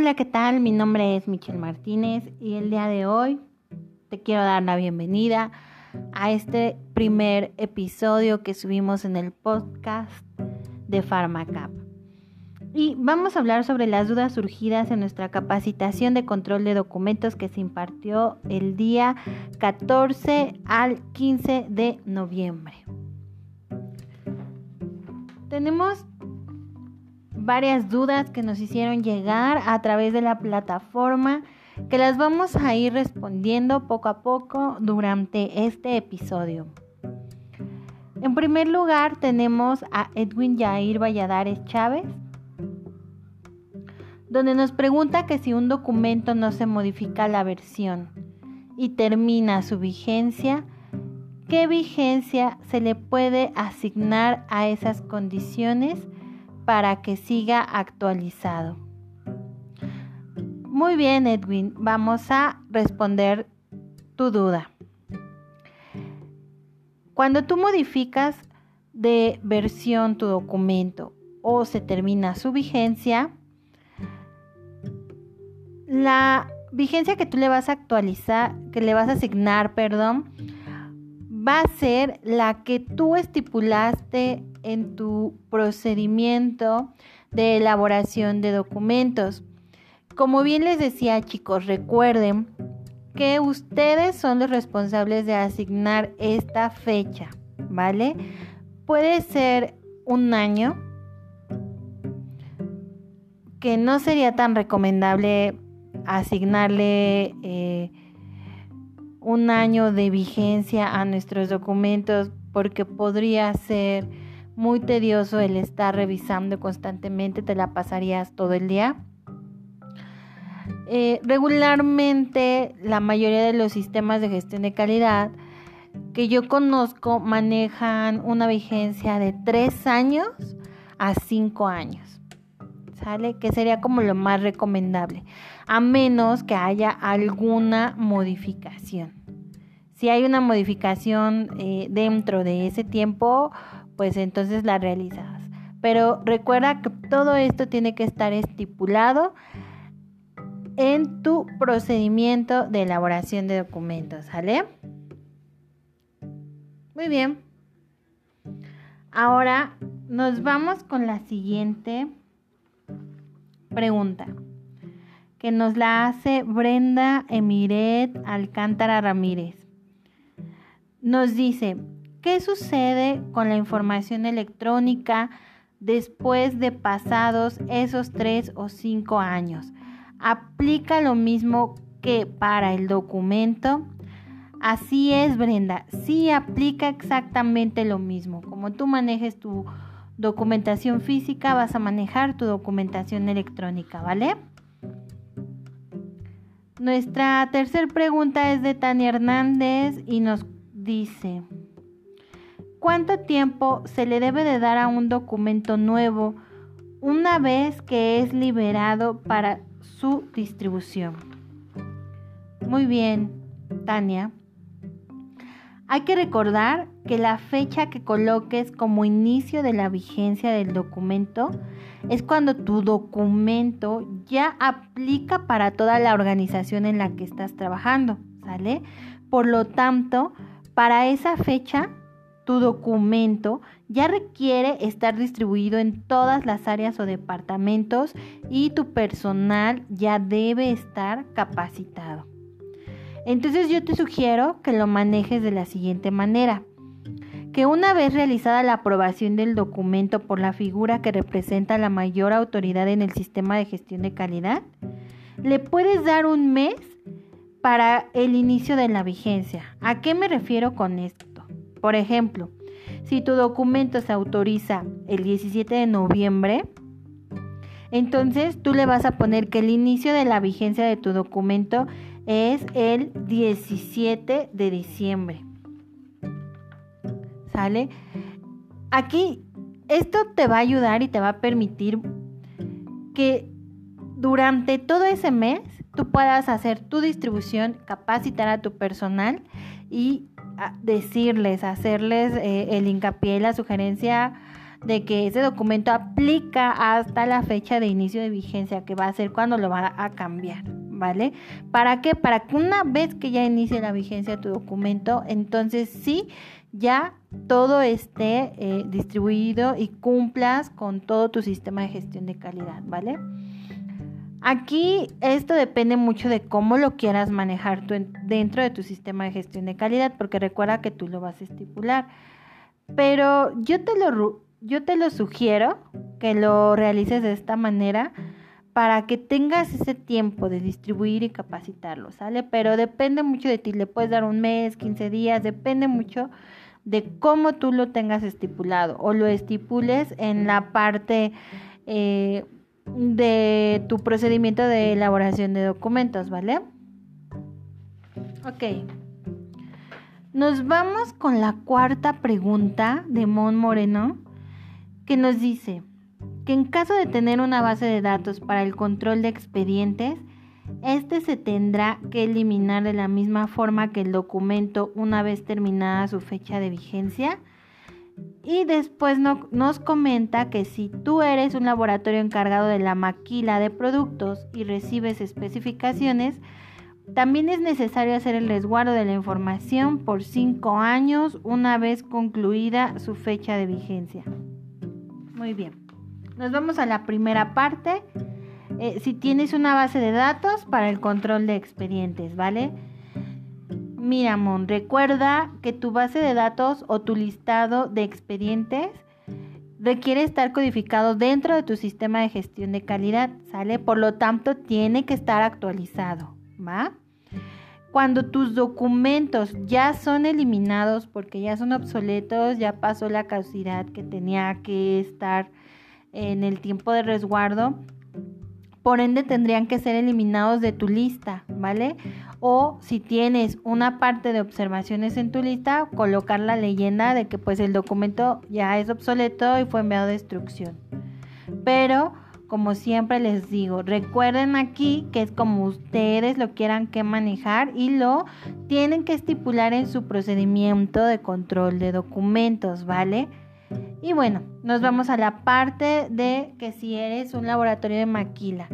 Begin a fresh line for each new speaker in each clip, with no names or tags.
Hola, ¿qué tal? Mi nombre es Michelle Martínez y el día de hoy te quiero dar la bienvenida a este primer episodio que subimos en el podcast de PharmaCap. Y vamos a hablar sobre las dudas surgidas en nuestra capacitación de control de documentos que se impartió el día 14 al 15 de noviembre. Tenemos varias dudas que nos hicieron llegar a través de la plataforma que las vamos a ir respondiendo poco a poco durante este episodio. En primer lugar tenemos a Edwin Jair Valladares Chávez, donde nos pregunta que si un documento no se modifica la versión y termina su vigencia, ¿qué vigencia se le puede asignar a esas condiciones? Para que siga actualizado. Muy bien, Edwin, vamos a responder tu duda. Cuando tú modificas de versión tu documento o se termina su vigencia, la vigencia que tú le vas a actualizar, que le vas a asignar, perdón, va a ser la que tú estipulaste en tu procedimiento de elaboración de documentos. Como bien les decía chicos, recuerden que ustedes son los responsables de asignar esta fecha, ¿vale? Puede ser un año, que no sería tan recomendable asignarle eh, un año de vigencia a nuestros documentos porque podría ser muy tedioso el estar revisando constantemente, te la pasarías todo el día. Eh, regularmente la mayoría de los sistemas de gestión de calidad que yo conozco manejan una vigencia de 3 años a 5 años. ¿Sale? Que sería como lo más recomendable, a menos que haya alguna modificación. Si hay una modificación eh, dentro de ese tiempo, pues entonces la realizas. Pero recuerda que todo esto tiene que estar estipulado en tu procedimiento de elaboración de documentos, ¿sale? Muy bien. Ahora nos vamos con la siguiente pregunta que nos la hace Brenda Emiret Alcántara Ramírez. Nos dice, ¿Qué sucede con la información electrónica después de pasados esos tres o cinco años? ¿Aplica lo mismo que para el documento? Así es, Brenda. Sí aplica exactamente lo mismo. Como tú manejes tu documentación física, vas a manejar tu documentación electrónica, ¿vale? Nuestra tercera pregunta es de Tania Hernández y nos dice, ¿Cuánto tiempo se le debe de dar a un documento nuevo una vez que es liberado para su distribución? Muy bien, Tania. Hay que recordar que la fecha que coloques como inicio de la vigencia del documento es cuando tu documento ya aplica para toda la organización en la que estás trabajando, ¿sale? Por lo tanto, para esa fecha tu documento ya requiere estar distribuido en todas las áreas o departamentos y tu personal ya debe estar capacitado. Entonces yo te sugiero que lo manejes de la siguiente manera. Que una vez realizada la aprobación del documento por la figura que representa la mayor autoridad en el sistema de gestión de calidad, le puedes dar un mes para el inicio de la vigencia. ¿A qué me refiero con esto? Por ejemplo, si tu documento se autoriza el 17 de noviembre, entonces tú le vas a poner que el inicio de la vigencia de tu documento es el 17 de diciembre. ¿Sale? Aquí esto te va a ayudar y te va a permitir que durante todo ese mes tú puedas hacer tu distribución, capacitar a tu personal y decirles, hacerles eh, el hincapié la sugerencia de que ese documento aplica hasta la fecha de inicio de vigencia, que va a ser cuando lo va a cambiar, ¿vale? ¿Para qué? Para que una vez que ya inicie la vigencia tu documento, entonces sí, ya todo esté eh, distribuido y cumplas con todo tu sistema de gestión de calidad, ¿vale? Aquí esto depende mucho de cómo lo quieras manejar dentro de tu sistema de gestión de calidad, porque recuerda que tú lo vas a estipular. Pero yo te lo, yo te lo sugiero que lo realices de esta manera para que tengas ese tiempo de distribuir y capacitarlo, ¿sale? Pero depende mucho de ti, le puedes dar un mes, 15 días, depende mucho de cómo tú lo tengas estipulado o lo estipules en la parte eh, de tu procedimiento de elaboración de documentos, ¿vale? Ok. Nos vamos con la cuarta pregunta de Mon Moreno, que nos dice que en caso de tener una base de datos para el control de expedientes, este se tendrá que eliminar de la misma forma que el documento una vez terminada su fecha de vigencia. Y después nos comenta que si tú eres un laboratorio encargado de la maquila de productos y recibes especificaciones, también es necesario hacer el resguardo de la información por cinco años una vez concluida su fecha de vigencia. Muy bien. Nos vamos a la primera parte. Eh, si tienes una base de datos para el control de expedientes, ¿vale? Mira, Mon, recuerda que tu base de datos o tu listado de expedientes requiere estar codificado dentro de tu sistema de gestión de calidad, ¿sale? Por lo tanto, tiene que estar actualizado, ¿va? Cuando tus documentos ya son eliminados porque ya son obsoletos, ya pasó la caducidad que tenía que estar en el tiempo de resguardo, por ende tendrían que ser eliminados de tu lista, ¿vale? O si tienes una parte de observaciones en tu lista, colocar la leyenda de que pues el documento ya es obsoleto y fue enviado a destrucción. Pero como siempre les digo, recuerden aquí que es como ustedes lo quieran que manejar y lo tienen que estipular en su procedimiento de control de documentos, ¿vale? Y bueno, nos vamos a la parte de que si eres un laboratorio de maquila.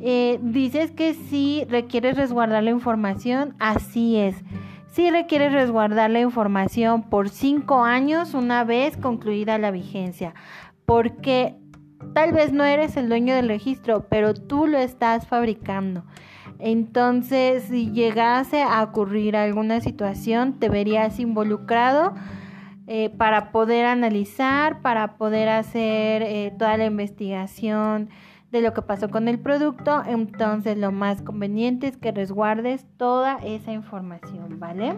Eh, dices que si requieres resguardar la información, así es. Si requieres resguardar la información por cinco años una vez concluida la vigencia, porque tal vez no eres el dueño del registro, pero tú lo estás fabricando. Entonces, si llegase a ocurrir alguna situación, te verías involucrado eh, para poder analizar, para poder hacer eh, toda la investigación de lo que pasó con el producto. Entonces lo más conveniente es que resguardes toda esa información, ¿vale?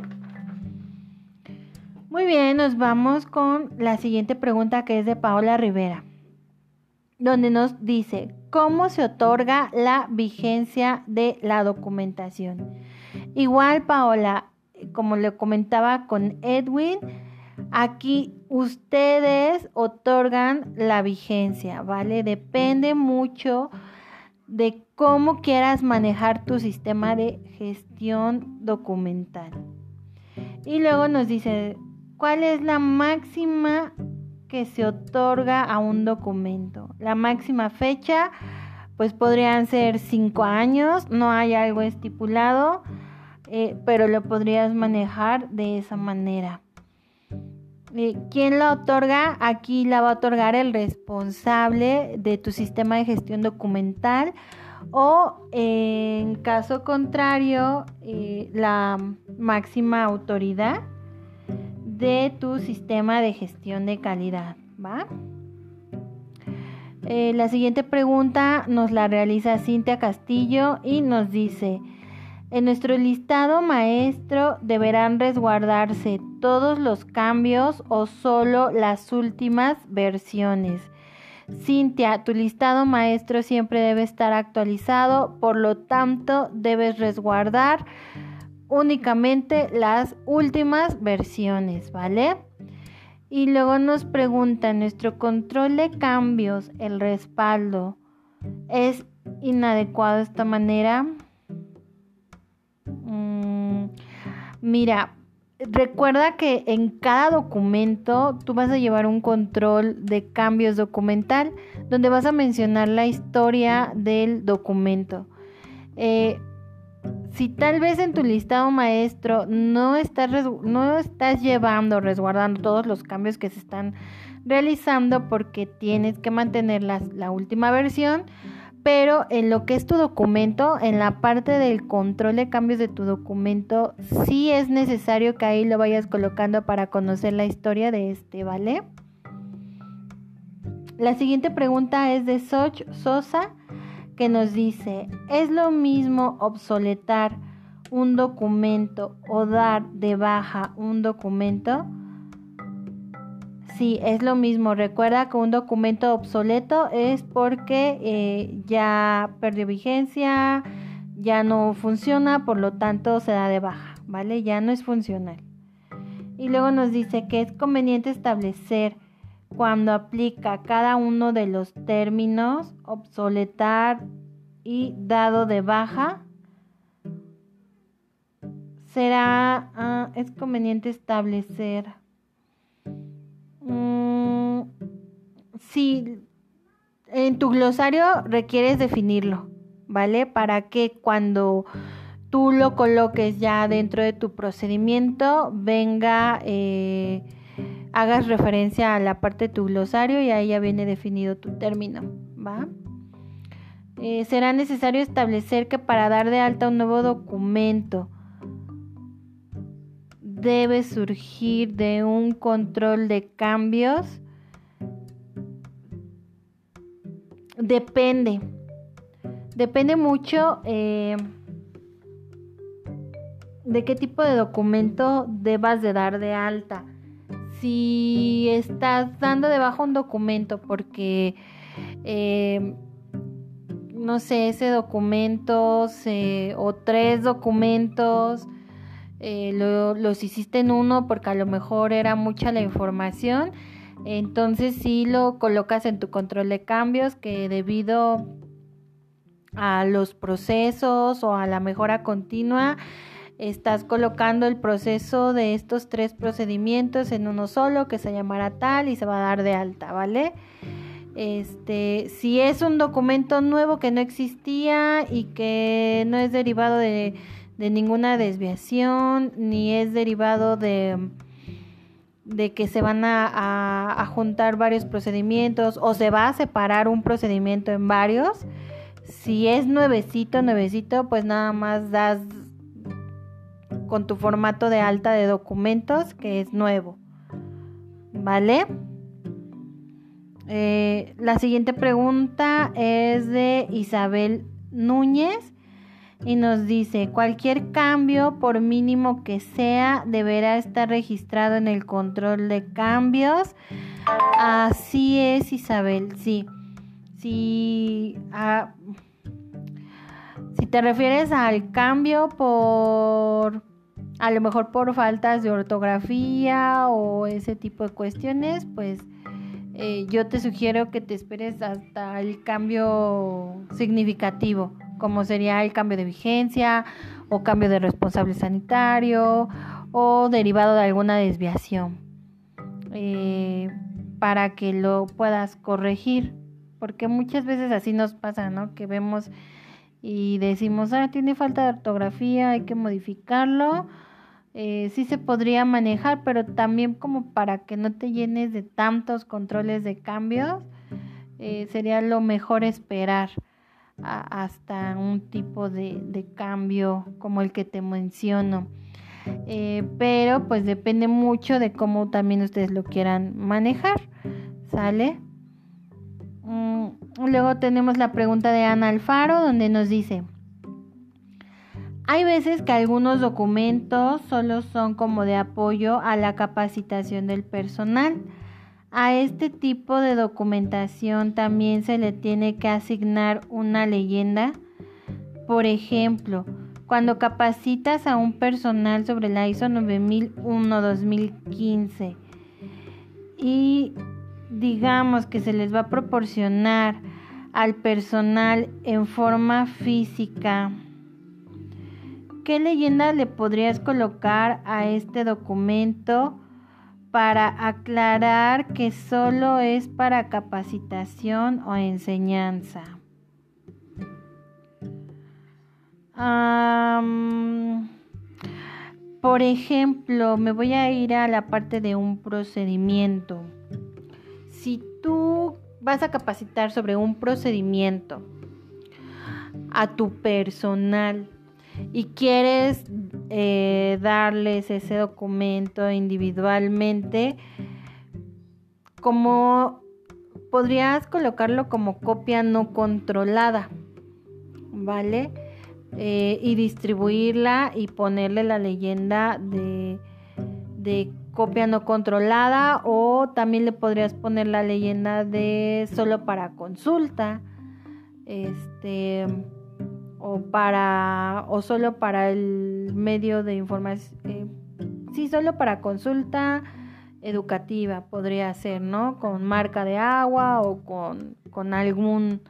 Muy bien, nos vamos con la siguiente pregunta que es de Paola Rivera, donde nos dice, ¿cómo se otorga la vigencia de la documentación? Igual, Paola, como le comentaba con Edwin, Aquí ustedes otorgan la vigencia, ¿vale? Depende mucho de cómo quieras manejar tu sistema de gestión documental. Y luego nos dice, ¿cuál es la máxima que se otorga a un documento? La máxima fecha, pues podrían ser cinco años, no hay algo estipulado, eh, pero lo podrías manejar de esa manera. Eh, ¿Quién la otorga? Aquí la va a otorgar el responsable de tu sistema de gestión documental o en caso contrario eh, la máxima autoridad de tu sistema de gestión de calidad. ¿va? Eh, la siguiente pregunta nos la realiza Cintia Castillo y nos dice, en nuestro listado maestro deberán resguardarse todos los cambios o solo las últimas versiones. Cintia, tu listado maestro siempre debe estar actualizado, por lo tanto debes resguardar únicamente las últimas versiones, ¿vale? Y luego nos pregunta, ¿nuestro control de cambios, el respaldo, es inadecuado de esta manera? Mira, recuerda que en cada documento tú vas a llevar un control de cambios documental donde vas a mencionar la historia del documento. Eh, si tal vez en tu listado maestro no estás, no estás llevando, resguardando todos los cambios que se están realizando porque tienes que mantener la última versión, pero en lo que es tu documento, en la parte del control de cambios de tu documento, sí es necesario que ahí lo vayas colocando para conocer la historia de este, ¿vale? La siguiente pregunta es de Soch Sosa que nos dice, ¿es lo mismo obsoletar un documento o dar de baja un documento? Sí, es lo mismo. Recuerda que un documento obsoleto es porque eh, ya perdió vigencia, ya no funciona, por lo tanto se da de baja, ¿vale? Ya no es funcional. Y luego nos dice que es conveniente establecer cuando aplica cada uno de los términos obsoletar y dado de baja. Será, ah, es conveniente establecer Mm, si en tu glosario requieres definirlo, ¿vale? Para que cuando tú lo coloques ya dentro de tu procedimiento, venga, eh, hagas referencia a la parte de tu glosario y ahí ya viene definido tu término, ¿va? Eh, será necesario establecer que para dar de alta un nuevo documento, debe surgir de un control de cambios? Depende. Depende mucho eh, de qué tipo de documento debas de dar de alta. Si estás dando de baja un documento porque, eh, no sé, ese documento o tres documentos eh, los hiciste en uno porque a lo mejor era mucha la información, entonces sí lo colocas en tu control de cambios que debido a los procesos o a la mejora continua, estás colocando el proceso de estos tres procedimientos en uno solo que se llamará tal y se va a dar de alta, ¿vale? Este, si es un documento nuevo que no existía y que no es derivado de de ninguna desviación, ni es derivado de, de que se van a, a, juntar varios procedimientos o se va a separar un procedimiento en varios. Si es nuevecito, nuevecito, pues nada más das con tu formato de alta de documentos que es nuevo. ¿Vale? Eh, la siguiente pregunta es de Isabel Núñez y nos dice, cualquier cambio, por mínimo que sea, deberá estar registrado en el control de cambios. Así es, Isabel, sí. Si, si te refieres al cambio por, a lo mejor por faltas de ortografía o ese tipo de cuestiones, pues eh, yo te sugiero que te esperes hasta el cambio significativo como sería el cambio de vigencia o cambio de responsable sanitario o derivado de alguna desviación eh, para que lo puedas corregir. Porque muchas veces así nos pasa no que vemos y decimos ah tiene falta de ortografía hay que modificarlo eh, sí se podría manejar pero también como para que no te llenes de tantos controles de cambios eh, sería lo mejor esperar hasta un tipo de, cambio como el que te menciono. Eh, pero pues depende mucho de cómo también ustedes lo quieran manejar. ¿Sale? Mm, luego tenemos la pregunta de Ana Alfaro donde nos dice, hay veces que algunos documentos solo son como de apoyo a la capacitación del personal. A este tipo de documentación también se le tiene que asignar una leyenda. Por ejemplo, cuando capacitas a un personal sobre la ISO 9001-2015 y digamos que se les va a proporcionar al personal en forma física ¿qué leyenda le podrías colocar a este documento para aclarar que solo es para capacitación o enseñanza? por ejemplo, me voy a ir a la parte de un procedimiento. Si tú vas a capacitar sobre un procedimiento a tu personal y quieres eh, darles ese documento individualmente, como podrías colocarlo como copia no controlada, ¿vale? Eh, y distribuirla y ponerle la leyenda de, de copia no controlada o también le podrías poner la leyenda de solo para consulta este o para o solo para el medio de información eh, sí solo para consulta educativa podría ser no con marca de agua o con, con algún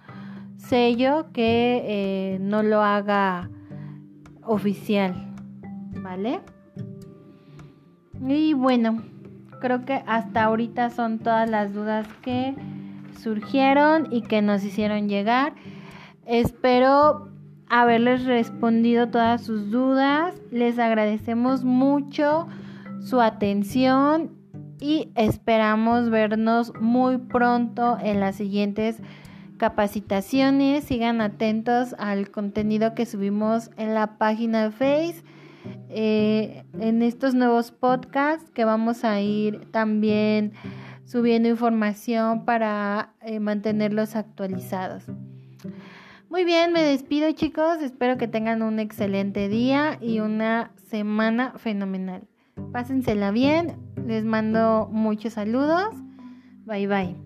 sello que eh, no lo haga oficial vale y bueno, creo que hasta ahorita son todas las dudas que surgieron y que nos hicieron llegar. Espero haberles respondido todas sus dudas. Les agradecemos mucho su atención y esperamos vernos muy pronto en las siguientes capacitaciones. Sigan atentos al contenido que subimos en la página de Facebook eh, en estos nuevos podcasts que vamos a ir también subiendo información para eh, mantenerlos actualizados. Muy bien, me despido chicos, espero que tengan un excelente día y una semana fenomenal. Pásensela bien, les mando muchos saludos, bye bye.